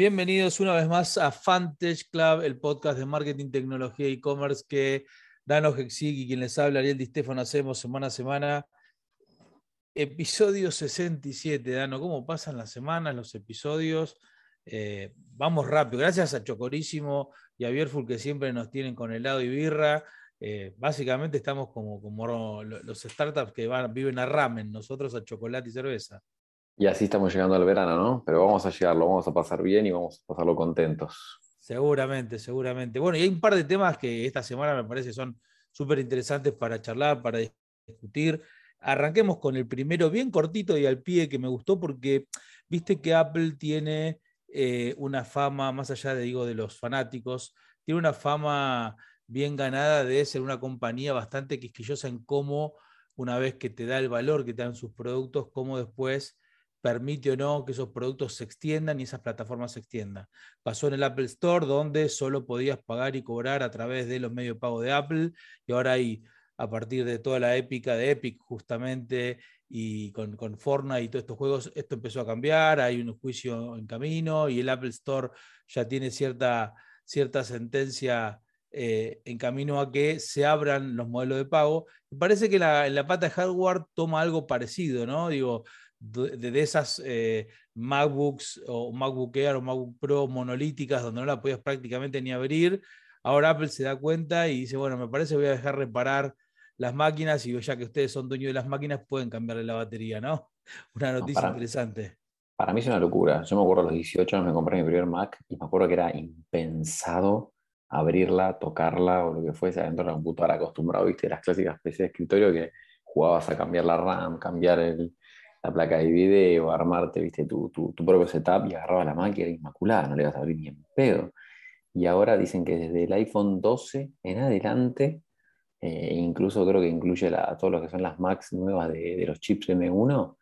Bienvenidos una vez más a Fantage Club, el podcast de marketing, tecnología e e-commerce que Dano Hexig y quien les habla, Ariel Di Stefano, hacemos semana a semana. Episodio 67, Dano, ¿cómo pasan las semanas, los episodios? Eh, vamos rápido. Gracias a Chocorísimo y a Bierful que siempre nos tienen con helado y birra. Eh, básicamente estamos como, como los startups que van, viven a ramen, nosotros a chocolate y cerveza. Y así estamos llegando al verano, ¿no? Pero vamos a llegarlo, vamos a pasar bien y vamos a pasarlo contentos. Seguramente, seguramente. Bueno, y hay un par de temas que esta semana me parece son súper interesantes para charlar, para discutir. Arranquemos con el primero, bien cortito y al pie, que me gustó porque viste que Apple tiene eh, una fama, más allá de, digo, de los fanáticos, tiene una fama bien ganada de ser una compañía bastante quisquillosa en cómo, una vez que te da el valor que te dan sus productos, cómo después permite o no que esos productos se extiendan y esas plataformas se extiendan. Pasó en el Apple Store, donde solo podías pagar y cobrar a través de los medios de pago de Apple, y ahora hay, a partir de toda la épica de Epic, justamente, y con, con Fortnite y todos estos juegos, esto empezó a cambiar, hay un juicio en camino, y el Apple Store ya tiene cierta, cierta sentencia. Eh, en camino a que se abran los modelos de pago. Parece que la, la pata de hardware toma algo parecido, ¿no? Digo, de, esas eh, MacBooks o MacBook Air o MacBook Pro monolíticas donde no la podías prácticamente ni abrir. Ahora Apple se da cuenta y dice, bueno, me parece voy a dejar reparar las máquinas y ya que ustedes son dueños de las máquinas pueden cambiarle la batería, ¿no? Una noticia interesante. Para mí es una locura. Yo me acuerdo a los 18 años me compré mi primer Mac y me acuerdo que era impensado abrirla, tocarla o lo que fuese adentro de la computadora acostumbrado, viste, las clásicas PC de escritorio que jugabas a cambiar la RAM, cambiar el, la placa de video, armarte, viste, tu, tu, propio setup y agarraba la máquina inmaculada, no le vas a abrir ni en pedo. Y ahora dicen que desde el iPhone 12 en adelante, eh, incluso creo que incluye a todos los que son las Macs nuevas de, los chips M1,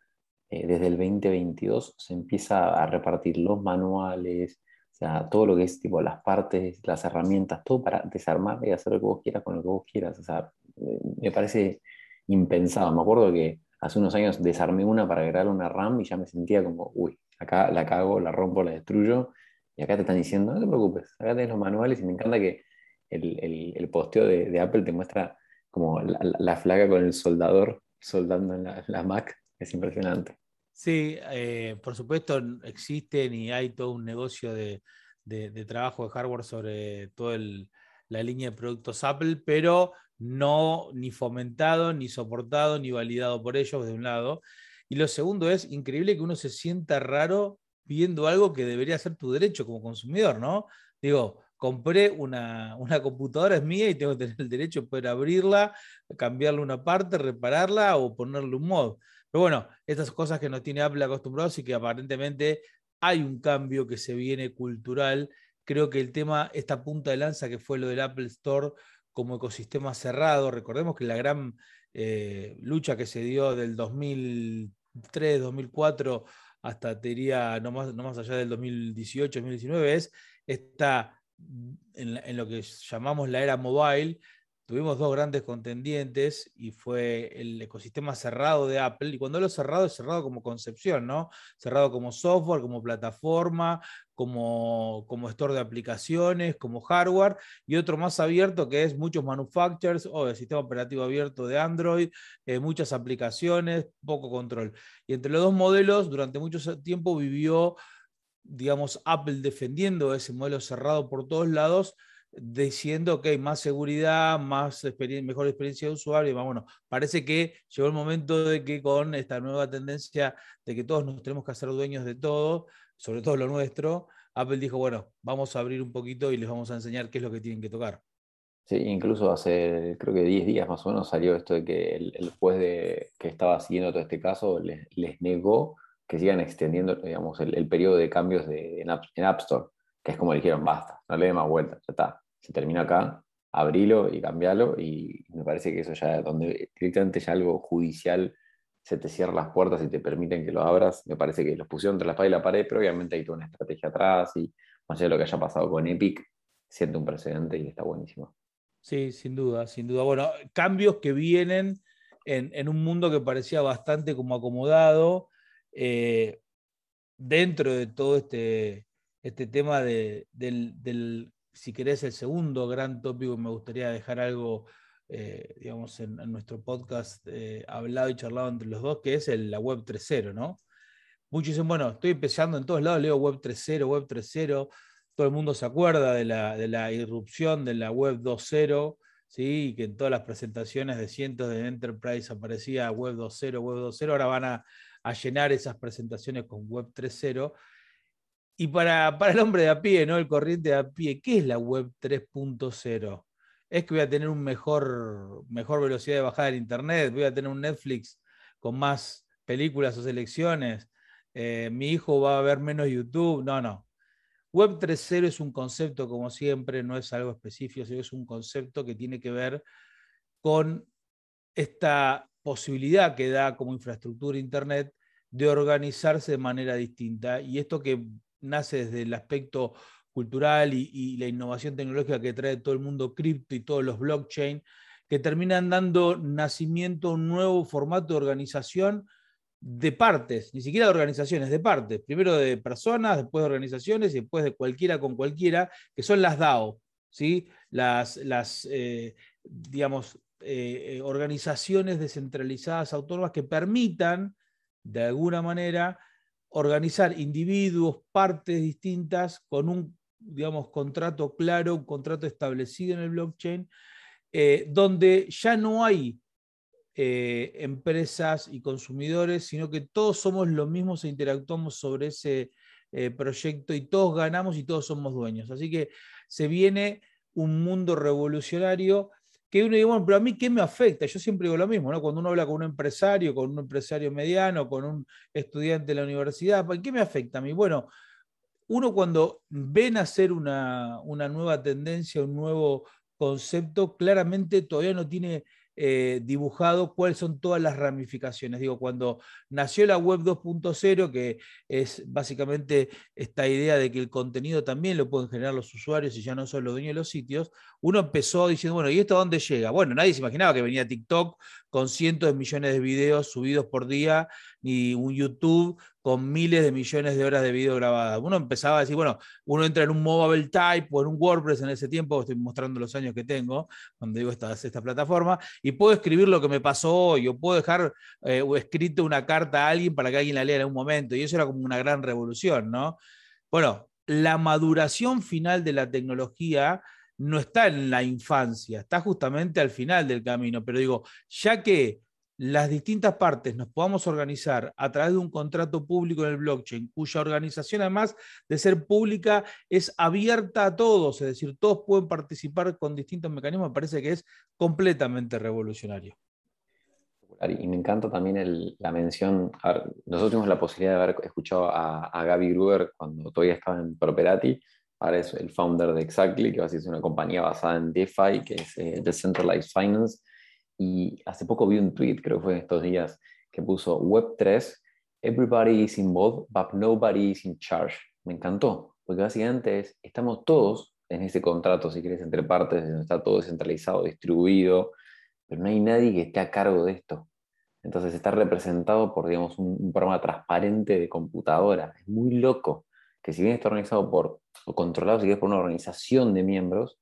eh, desde el 2022 se empieza a repartir los manuales, o sea, todo lo que es tipo las partes, las herramientas, todo para desarmar y hacer lo que vos quieras con lo que vos quieras. O sea, eh, me parece impensado. Me acuerdo que hace unos años desarmé una para agregarle una RAM y ya me sentía como, uy, acá la cago, la rompo, la destruyo. Y acá te están diciendo, no te preocupes, acá tenés los manuales y me encanta que el, el, posteo de, Apple te muestra como la, flaca con el soldador soldando en la, Mac. Es impresionante. Sí, eh, por supuesto existen y hay todo un negocio de, de, trabajo de hardware sobre toda la línea de productos Apple, pero no ni fomentado, ni soportado, ni validado por ellos, de un lado. Y lo segundo es increíble que uno se sienta raro viendo algo que debería ser tu derecho como consumidor, ¿no? Digo, compré una, una, computadora, es mía y tengo que tener el derecho de poder abrirla, cambiarle una parte, repararla o ponerle un mod. Pero bueno, estas cosas que nos tiene Apple acostumbrados y que aparentemente hay un cambio que se viene cultural. Creo que el tema, esta punta de lanza que fue lo del Apple Store como ecosistema cerrado. Recordemos que la gran eh, lucha que se dio del 2003, 2004 hasta diría no más, no más allá del 2018, 2019 es esta en, en, lo que llamamos la era mobile, tuvimos dos grandes contendientes y fue el ecosistema cerrado de Apple. Y cuando lo cerrado es cerrado como concepción, ¿no? Cerrado como software, como plataforma, como, como store de aplicaciones, como hardware, y otro más abierto que es muchos manufacturers o el sistema operativo abierto de Android, eh, muchas aplicaciones, poco control. Y entre los dos modelos, durante mucho tiempo vivió, digamos, Apple defendiendo ese modelo cerrado por todos lados diciendo que hay más seguridad, más mejor experiencia de usuario. Bueno, parece que llegó el momento de que con esta nueva tendencia de que todos nos tenemos que hacer dueños de todo, sobre todo lo nuestro, Apple dijo, bueno, vamos a abrir un poquito y les vamos a enseñar qué es lo que tienen que tocar. Sí, incluso hace creo que 10 días más o menos salió esto de que el, juez de, que estaba siguiendo todo este caso les, negó que sigan extendiendo digamos, el, periodo de cambios de, en, App, Store que es como dijeron, basta, no le dé más vueltas, ya está, se termina acá, abrilo y cambialo, y me parece que eso ya, donde directamente ya algo judicial se te cierra las puertas y te permiten que lo abras, me parece que los pusieron entre la espada y la pared, pero obviamente hay toda una estrategia atrás, y más allá de lo que haya pasado con Epic, siente un precedente y está buenísimo. Sí, sin duda, sin duda. Bueno, cambios que vienen en, un mundo que parecía bastante como acomodado, eh, dentro de todo este este tema de, del, si querés, el segundo gran tópico, me gustaría dejar algo, eh, digamos, en, nuestro podcast eh, hablado y charlado entre los dos, que es la web 3.0, ¿no? Muchos dicen, bueno, estoy empezando en todos lados, leo web 3.0, web 3.0, todo el mundo se acuerda de la, de la irrupción de la web 2.0, ¿sí? que en todas las presentaciones de cientos de enterprise aparecía web 2.0, web 2.0, ahora van a, a, llenar esas presentaciones con web 3.0. Y para, para, el hombre de a pie, ¿no? el corriente de a pie, ¿qué es la web 3.0? Es que voy a tener una mejor, mejor velocidad de bajada en Internet, voy a tener un Netflix con más películas o selecciones, eh, mi hijo va a ver menos YouTube. No, no. Web 3.0 es un concepto, como siempre, no es algo específico, sino es un concepto que tiene que ver con esta posibilidad que da como infraestructura Internet de organizarse de manera distinta. Y esto que nace desde el aspecto cultural y, la innovación tecnológica que trae todo el mundo cripto y todos los blockchain, que terminan dando nacimiento a un nuevo formato de organización de partes, ni siquiera de organizaciones, de partes. Primero de personas, después de organizaciones y después de cualquiera con cualquiera, que son las DAO, ¿sí? las, las eh, digamos, eh, eh, organizaciones descentralizadas autónomas que permitan, de alguna manera, organizar individuos, partes distintas con un, digamos, contrato claro, un contrato establecido en el blockchain, donde ya no hay eh, empresas y consumidores, sino que todos somos lo mismos e interactuamos sobre ese eh, proyecto y todos ganamos y todos somos dueños. Así que se viene un mundo revolucionario que uno dice, bueno, pero a mí qué me afecta? Yo siempre digo lo mismo, ¿no? Cuando uno habla con un empresario, con un empresario mediano, con un estudiante de la universidad, ¿qué me afecta a mí? Bueno, uno cuando ven hacer una, una nueva tendencia, un nuevo concepto, claramente todavía no tiene eh, dibujado cuáles son todas las ramificaciones. Digo, cuando nació la web 2.0, que es básicamente esta idea de que el contenido también lo pueden generar los usuarios y ya no son los dueños de los sitios, uno empezó diciendo, bueno, ¿y esto a dónde llega? Bueno, nadie se imaginaba que venía TikTok con cientos de millones de videos subidos por día, ni un YouTube con miles de millones de horas de video grabadas. Uno empezaba a decir, bueno, uno entra en un mobile type o en un WordPress en ese tiempo, estoy mostrando los años que tengo cuando digo esta, esta plataforma, y puedo escribir lo que me pasó hoy, o puedo dejar eh, o escrito una carta a alguien para que alguien la lea en un momento, y eso era como una gran revolución, ¿no? Bueno, la maduración final de la tecnología no está en la infancia, está justamente al final del camino, pero digo, ya que las distintas partes nos podamos organizar a través de un contrato público en el blockchain, cuya organización además de ser pública es abierta a todos, es decir, todos pueden participar con distintos mecanismos, me parece que es completamente revolucionario. Y me encanta también la mención, nosotros tuvimos la posibilidad de haber escuchado a, Gaby Gruber cuando todavía estaba en Properati, ahora es el founder de Exactly, que ser una compañía basada en DeFi, que es eh, Decentralized Finance, y hace poco vi un tweet, creo que fue estos días, que puso Web3, everybody is involved, but nobody is in charge. Me encantó, porque básicamente es, estamos todos en ese contrato, si quieres, entre partes, está todo descentralizado, distribuido, pero no hay nadie que esté a cargo de esto. Entonces está representado por, digamos, un, programa transparente de computadora. Es muy loco que si bien está organizado por, o controlado, si quieres, por una organización de miembros,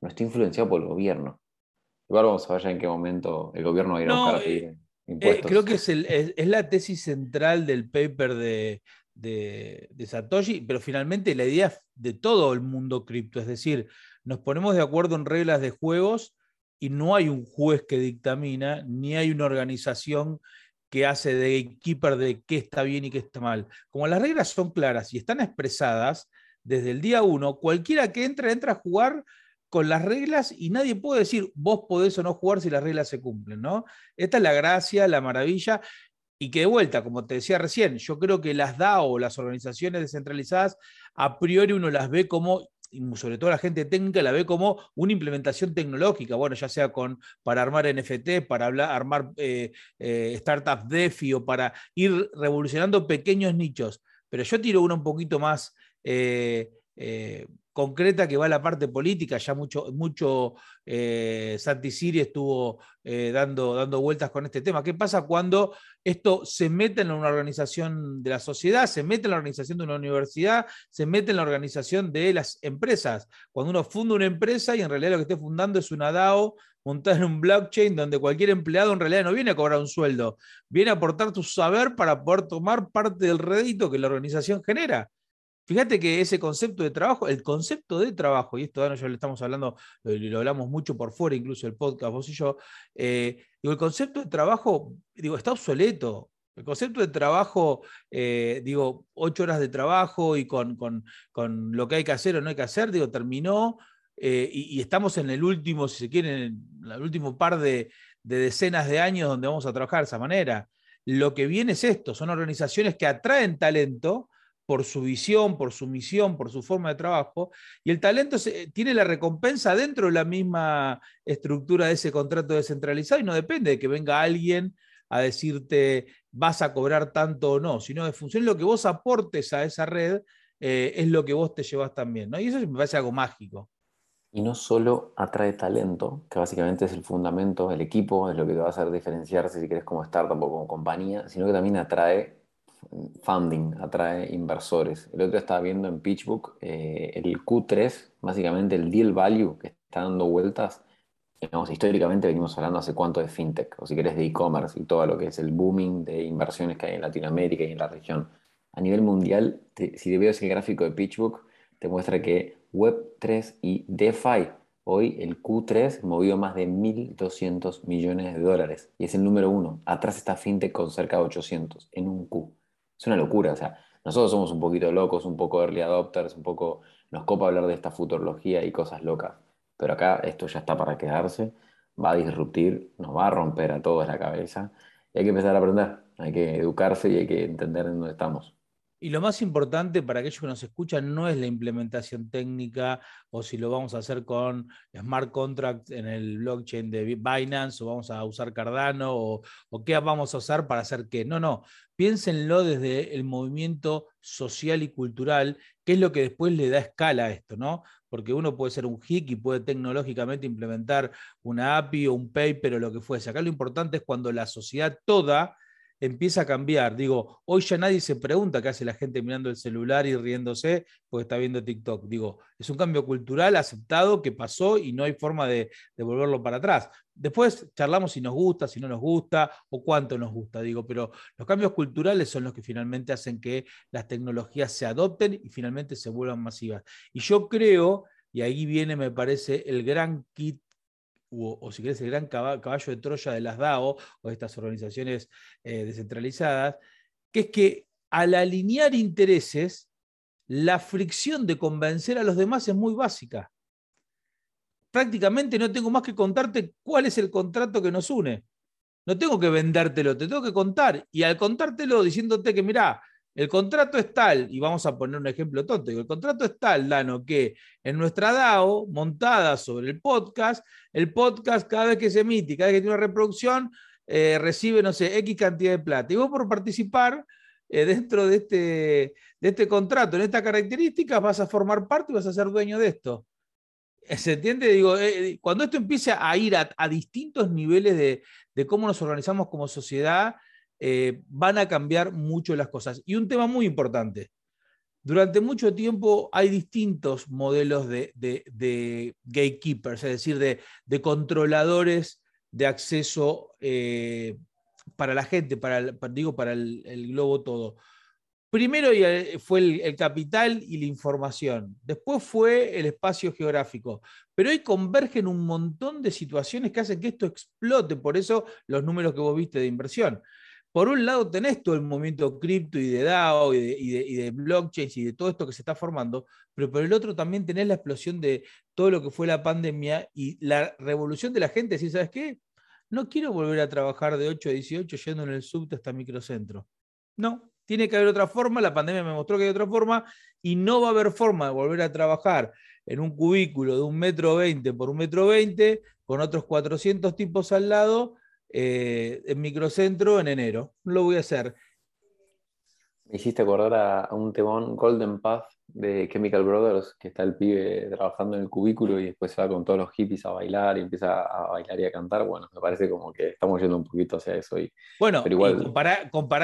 no está influenciado por el gobierno. Igual vamos a ver ya en qué momento el gobierno va a ir a buscar a eh, impuestos. creo que es, la tesis central del paper de, de, Satoshi, pero finalmente la idea de todo el mundo cripto, es decir, nos ponemos de acuerdo en reglas de juegos y no hay un juez que dictamina, ni hay una organización que hace de gatekeeper de qué está bien y qué está mal. Como las reglas son claras y están expresadas desde el día uno, cualquiera que entra, entra a jugar con las reglas y nadie puede decir vos podés o no jugar si las reglas se cumplen, ¿no? Esta es la gracia, la maravilla. Y que de vuelta, como te decía recién, yo creo que las DAO, las organizaciones descentralizadas, a priori uno las ve como, sobre todo la gente técnica, la ve como una implementación tecnológica, bueno, ya sea con, para armar NFT, para armar eh, eh, startups DeFi o para ir revolucionando pequeños nichos. Pero yo tiro uno un poquito más eh, concreta que va a la parte política, ya mucho, mucho eh, Santi Siri estuvo eh, dando, dando vueltas con este tema. ¿Qué pasa cuando esto se mete en una organización de la sociedad, se mete en la organización de una universidad, se mete en la organización de las empresas? Cuando uno funda una empresa y en realidad lo que esté fundando es una DAO montada en un blockchain donde cualquier empleado en realidad no viene a cobrar un sueldo, viene a aportar tu saber para poder tomar parte del rédito que la organización genera. Fíjate que ese concepto de trabajo, el concepto de trabajo, y esto bueno, ya lo estamos hablando, lo, hablamos mucho por fuera, incluso el podcast, vos y yo, eh, el concepto de trabajo, digo, está obsoleto. El concepto de trabajo, eh, digo, ocho horas de trabajo y con, con, con, lo que hay que hacer o no hay que hacer, digo, terminó eh, y, y, estamos en el último, si se quiere, en el, último par de, de decenas de años donde vamos a trabajar de esa manera. Lo que viene es esto, son organizaciones que atraen talento, por su visión, por su misión, por su forma de trabajo, y el talento tiene la recompensa dentro de la misma estructura de ese contrato descentralizado y no depende de que venga alguien a decirte vas a cobrar tanto o no, sino de función lo que vos aportes a esa red eh, es lo que vos te llevas también, ¿no? Y eso me parece algo mágico. Y no solo atrae talento, que básicamente es el fundamento, el equipo, es lo que te va a hacer diferenciarse si querés como startup o como compañía, sino que también atrae funding, atrae inversores. El otro estaba viendo en PitchBook eh, el Q3, básicamente el deal value que está dando vueltas. Digamos, históricamente venimos hablando hace cuánto de fintech, o si querés de e-commerce y todo lo que es el booming de inversiones que hay en Latinoamérica y en la región. A nivel mundial, si te ves el gráfico de PitchBook, te muestra que Web3 y DeFi, hoy el Q3 movió más de 1.200 millones de dólares y es el número uno. Atrás está FinTech con cerca de 800 en un Q. Es una locura, o sea, nosotros somos un poquito locos, un poco early adopters, un poco nos copa hablar de esta futurología y cosas locas, pero acá esto ya está para quedarse, va a disruptir, nos va a romper a todos la cabeza y hay que empezar a aprender, hay que educarse y hay que entender en dónde estamos. Y lo más importante para aquellos que nos escuchan no es la implementación técnica o si lo vamos a hacer con smart contracts en el blockchain de Binance o vamos a usar Cardano o, qué vamos a usar para hacer qué. No, no. Piénsenlo desde el movimiento social y cultural, que es lo que después le da escala a esto, ¿no? Porque uno puede ser un hick y puede tecnológicamente implementar una API o un paper o lo que fuese. Acá lo importante es cuando la sociedad toda empieza a cambiar. Digo, hoy ya nadie se pregunta qué hace la gente mirando el celular y riéndose porque está viendo TikTok. Digo, es un cambio cultural aceptado que pasó y no hay forma de, de, volverlo para atrás. Después charlamos si nos gusta, si no nos gusta o cuánto nos gusta, digo, pero los cambios culturales son los que finalmente hacen que las tecnologías se adopten y finalmente se vuelvan masivas. Y yo creo, y ahí viene, me parece, el gran kit o, si querés, el gran caballo de Troya de las DAO o de estas organizaciones eh, descentralizadas, que es que al alinear intereses, la fricción de convencer a los demás es muy básica. Prácticamente no tengo más que contarte cuál es el contrato que nos une. No tengo que vendértelo, te tengo que contar. Y al contártelo diciéndote que, mirá, el contrato es tal, y vamos a poner un ejemplo tonto, el contrato es tal, Dano, que en nuestra DAO, montada sobre el podcast, el podcast cada vez que se emite, cada vez que tiene una reproducción, eh, recibe, no sé, X cantidad de plata. Y vos por participar eh, dentro de este, de este contrato, en esta característica, vas a formar parte y vas a ser dueño de esto. ¿Se entiende? Digo, eh, cuando esto empiece a ir a, a distintos niveles de, de cómo nos organizamos como sociedad, eh, van a cambiar mucho las cosas. Y un tema muy importante. Durante mucho tiempo hay distintos modelos de, gatekeepers, es decir, de, controladores de acceso eh, para la gente, para el, digo, para el, globo todo. Primero fue el, el, capital y la información, después fue el espacio geográfico, pero hoy convergen un montón de situaciones que hacen que esto explote, por eso los números que vos viste de inversión por un lado tenés todo el movimiento cripto y de DAO y de, y, de, blockchains y de todo esto que se está formando, pero por el otro también tenés la explosión de todo lo que fue la pandemia y la revolución de la gente, si sabes qué, no quiero volver a trabajar de 8 a 18 yendo en el subte hasta microcentro. No, tiene que haber otra forma, la pandemia me mostró que hay otra forma y no va a haber forma de volver a trabajar en un cubículo de un metro veinte por un metro veinte con otros 400 tipos al lado eh, en microcentro en enero. Lo voy a hacer. Me hiciste acordar a, un temón Golden Path de Chemical Brothers, que está el pibe trabajando en el cubículo y después se va con todos los hippies a bailar y empieza a bailar y a cantar. Bueno, me parece como que estamos yendo un poquito hacia eso. Y, bueno, pero igual...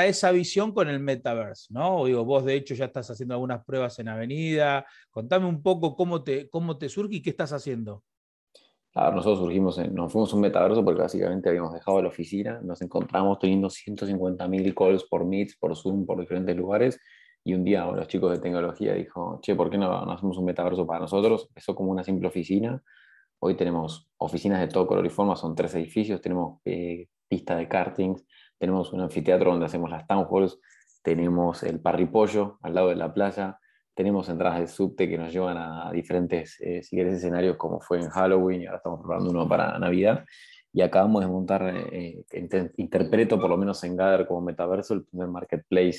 esa visión con el metaverse, ¿no? Digo, vos de hecho ya estás haciendo algunas pruebas en Avenida. Contame un poco cómo te, cómo te surge y qué estás haciendo. Claro, nosotros surgimos, en, nos fuimos un metaverso porque básicamente habíamos dejado la oficina, nos encontramos teniendo 150.000 calls por Meet, por Zoom, por diferentes lugares, y un día los chicos de tecnología dijo, che, ¿por qué no, no hacemos un metaverso para nosotros? Empezó como una simple oficina, hoy tenemos oficinas de todo color y forma, son tres edificios, tenemos eh, pista de kartings, tenemos un anfiteatro donde hacemos las town halls, tenemos el parripollo al lado de la playa, tenemos entradas de subte que nos llevan a diferentes, eh, si querés, escenarios como fue en Halloween y ahora estamos preparando uno para Navidad. Y acabamos de montar, eh, interpreto por lo menos en Gather como metaverso, el primer marketplace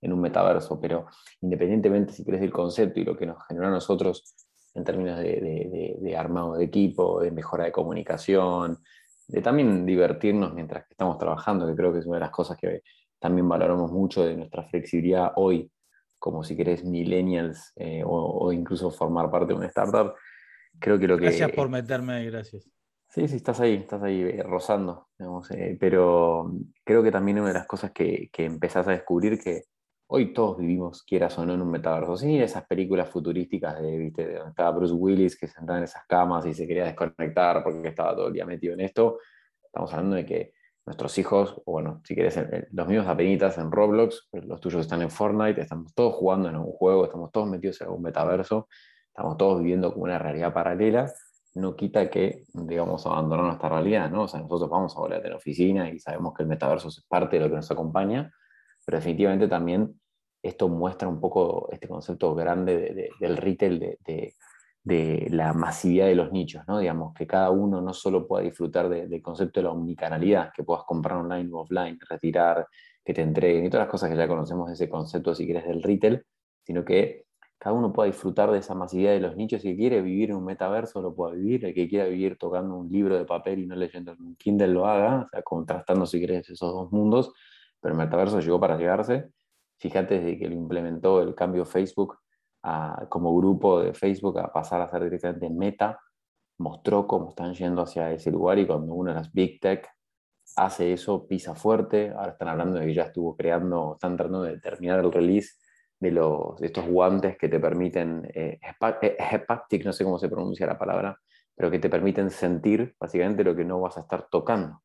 en un metaverso. Pero independientemente si querés del concepto y lo que nos generó a nosotros en términos de, de, armado de equipo, de mejora de comunicación, de también divertirnos mientras que estamos trabajando, que creo que es una de las cosas que también valoramos mucho de nuestra flexibilidad hoy como si querés millennials eh, o, incluso formar parte de una startup. Creo que lo que... Gracias por meterme ahí, gracias. Sí, sí, estás ahí, estás ahí eh, rozando, eh, pero creo que también una de las cosas que, que, empezás a descubrir que hoy todos vivimos, quieras o no, en un metaverso. Sí, esas películas futurísticas de, ¿viste? de donde estaba Bruce Willis que sentaba en esas camas y se quería desconectar porque estaba todo el día metido en esto. Estamos hablando de que nuestros hijos, o bueno, si quieres, los míos apenitas en Roblox, los tuyos están en Fortnite, estamos todos jugando en un juego, estamos todos metidos en un metaverso, estamos todos viviendo como una realidad paralela, no quita que, digamos, abandonar nuestra realidad, ¿no? O sea, nosotros vamos a volver a la oficina y sabemos que el metaverso es parte de lo que nos acompaña, pero definitivamente también esto muestra un poco este concepto grande del retail, de de la masividad de los nichos, ¿no? Digamos, que cada uno no solo pueda disfrutar del concepto de la omnicanalidad, que puedas comprar online o offline, retirar, que te entreguen y todas las cosas que ya conocemos de ese concepto, si quieres, del retail, sino que cada uno pueda disfrutar de esa masividad de los nichos. Si quiere vivir en un metaverso, lo pueda vivir. El que quiera vivir tocando un libro de papel y no leyendo en un Kindle, lo haga, o sea, contrastando, si quieres, esos dos mundos. Pero el metaverso llegó para llegarse. Fíjate desde que lo implementó el cambio Facebook como grupo de Facebook a pasar a ser directamente Meta, mostró cómo están yendo hacia ese lugar y cuando una de las Big Tech hace eso, pisa fuerte. Ahora están hablando de que ya estuvo creando, están tratando de terminar el release de, los, estos guantes que te permiten, eh, haptic, no sé cómo se pronuncia la palabra, pero que te permiten sentir básicamente lo que no vas a estar tocando.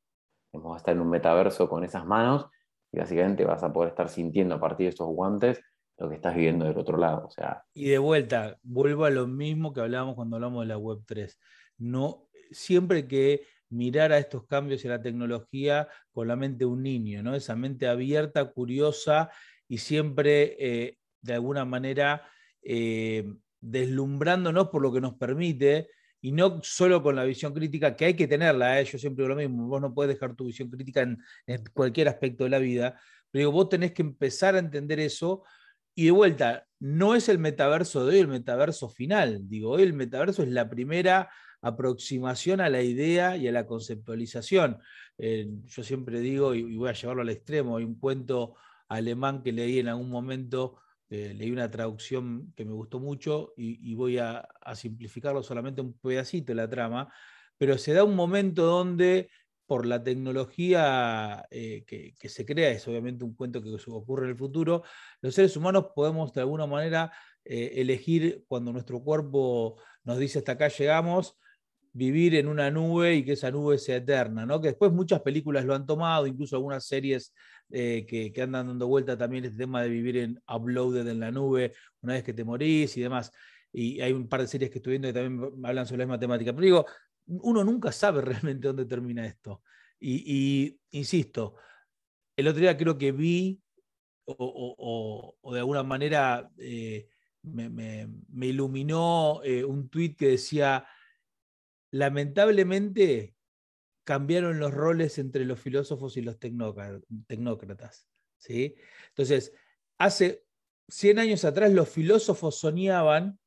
Vas a estar en un metaverso con esas manos y básicamente vas a poder estar sintiendo a partir de estos guantes lo que estás viviendo del otro lado. O sea. Y de vuelta, vuelvo a lo mismo que hablábamos cuando hablamos de la Web 3. No, siempre que mirar a estos cambios y a la tecnología con la mente de un niño, ¿no? Esa mente abierta, curiosa y siempre eh, de alguna manera eh, deslumbrándonos por lo que nos permite y no solo con la visión crítica, que hay que tenerla, ¿eh? yo siempre digo lo mismo, vos no puedes dejar tu visión crítica en, en cualquier aspecto de la vida, pero digo, vos tenés que empezar a entender eso y de vuelta, no es el metaverso de hoy el metaverso final. Digo, hoy el metaverso es la primera aproximación a la idea y a la conceptualización. Eh, yo siempre digo, y voy a llevarlo al extremo, hay un cuento alemán que leí en algún momento, eh, leí una traducción que me gustó mucho y, voy a, a, simplificarlo solamente un pedacito de la trama, pero se da un momento donde por la tecnología eh, que, se crea, es obviamente un cuento que ocurre en el futuro, los seres humanos podemos de alguna manera eh, elegir cuando nuestro cuerpo nos dice hasta acá llegamos, vivir en una nube y que esa nube sea eterna, ¿no? que después muchas películas lo han tomado, incluso algunas series eh, que, que, andan dando vuelta también este tema de vivir en uploaded en la nube una vez que te morís y demás. Y hay un par de series que estoy viendo que también hablan sobre la misma temática. Pero digo, uno nunca sabe realmente dónde termina esto. Y, insisto, el otro día creo que vi, o, de alguna manera eh, me, iluminó eh, un tuit que decía, lamentablemente cambiaron los roles entre los filósofos y los tecnócratas. ¿sí? Entonces, hace 100 años atrás los filósofos soñaban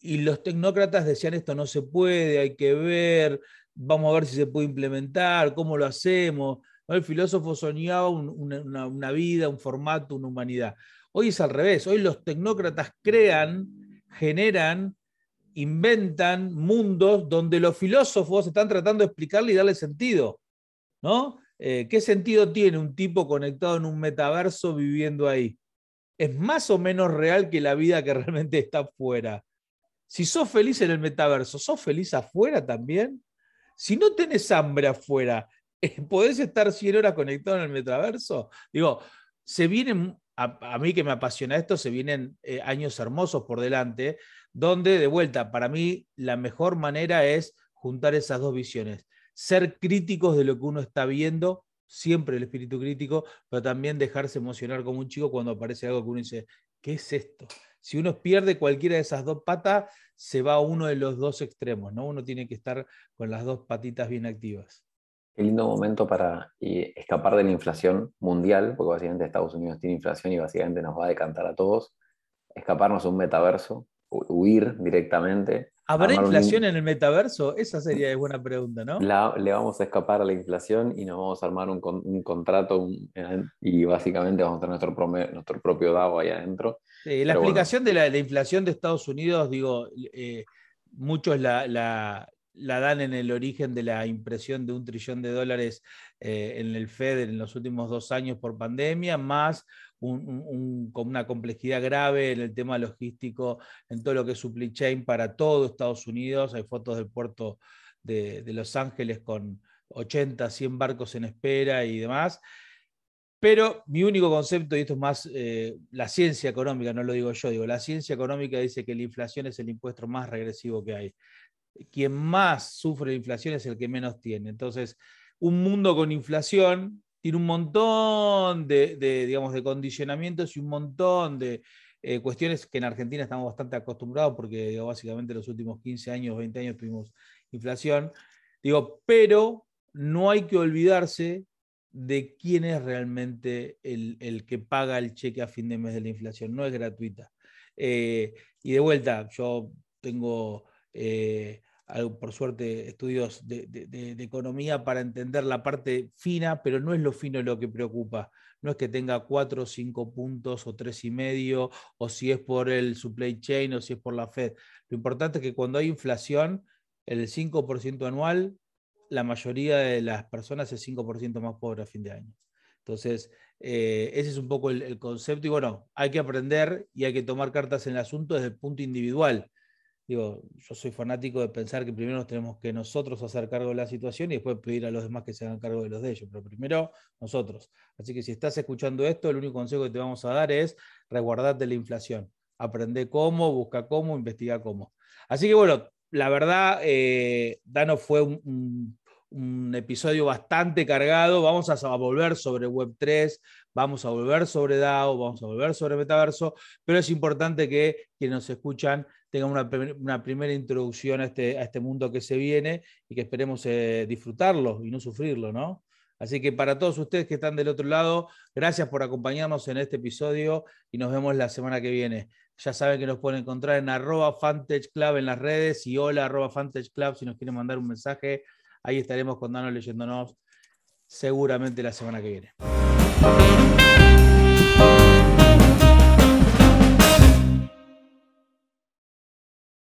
y los tecnócratas decían esto no se puede, hay que ver, vamos a ver si se puede implementar, cómo lo hacemos. El filósofo soñaba una, vida, un formato, una humanidad. Hoy es al revés. Hoy los tecnócratas crean, generan, inventan mundos donde los filósofos están tratando de explicarle y darle sentido. ¿no? Eh, ¿Qué sentido tiene un tipo conectado en un metaverso viviendo ahí? Es más o menos real que la vida que realmente está afuera. Si sos feliz en el metaverso, ¿sos feliz afuera también? Si no tenés hambre afuera, ¿podés estar 100 horas conectado en el metaverso? Digo, se vienen, a, mí que me apasiona esto, se vienen eh, años hermosos por delante, donde de vuelta, para mí la mejor manera es juntar esas dos visiones. Ser críticos de lo que uno está viendo, siempre el espíritu crítico, pero también dejarse emocionar como un chico cuando aparece algo que uno dice, ¿qué es esto? Si uno pierde cualquiera de esas dos patas, se va a uno de los dos extremos, ¿no? Uno tiene que estar con las dos patitas bien activas. Qué lindo momento para escapar de la inflación mundial, porque básicamente Estados Unidos tiene inflación y básicamente nos va a decantar a todos, escaparnos a un metaverso, huir directamente ¿Habrá inflación en el metaverso? Esa sería buena pregunta, ¿no? le vamos a escapar a la inflación y nos vamos a armar un, contrato y básicamente vamos a tener nuestro, nuestro propio DAO ahí adentro. la explicación de la, inflación de Estados Unidos, digo, eh, muchos la, dan en el origen de la impresión de un trillón de dólares eh, en el Fed en los últimos dos años por pandemia, más con una complejidad grave en el tema logístico, en todo lo que es supply chain para todo Estados Unidos. Hay fotos del puerto de, Los Ángeles con 80, 100 barcos en espera y demás. Pero mi único concepto, y esto es más eh, la ciencia económica, no lo digo yo, digo, la ciencia económica dice que la inflación es el impuesto más regresivo que hay. Quien más sufre la inflación es el que menos tiene. Entonces, un mundo con inflación tiene un montón de, digamos, de condicionamientos y un montón de eh, cuestiones que en Argentina estamos bastante acostumbrados porque básicamente los últimos 15 años, 20 años tuvimos inflación. Digo, pero no hay que olvidarse de quién es realmente el, que paga el cheque a fin de mes de la inflación. No es gratuita. Eh, y de vuelta, yo tengo eh, por suerte, estudios de, economía para entender la parte fina, pero no es lo fino lo que preocupa. No es que tenga cuatro o cinco puntos o tres y medio, o si es por el supply chain o si es por la Fed. Lo importante es que cuando hay inflación, el 5% anual, la mayoría de las personas es 5% más pobre a fin de año. Entonces, eh, ese es un poco el, el, concepto y bueno, hay que aprender y hay que tomar cartas en el asunto desde el punto individual digo, yo soy fanático de pensar que primero nos tenemos que nosotros hacer cargo de la situación y después pedir a los demás que se hagan cargo de los de ellos, pero primero nosotros. Así que si estás escuchando esto, el único consejo que te vamos a dar es resguardarte la inflación. Aprende cómo, busca cómo, investiga cómo. Así que bueno, la verdad, eh, Dano fue un, un episodio bastante cargado. Vamos a volver sobre Web3, vamos a volver sobre DAO, vamos a volver sobre Metaverso, pero es importante que quienes nos escuchan tengan una, primera introducción a este, a este mundo que se viene y que esperemos eh, disfrutarlo y no sufrirlo, ¿no? Así que para todos ustedes que están del otro lado, gracias por acompañarnos en este episodio y nos vemos la semana que viene. Ya saben que nos pueden encontrar en arroba en las redes y hola arroba Club si nos quieren mandar un mensaje. Ahí estaremos con Dano leyéndonos seguramente la semana que viene.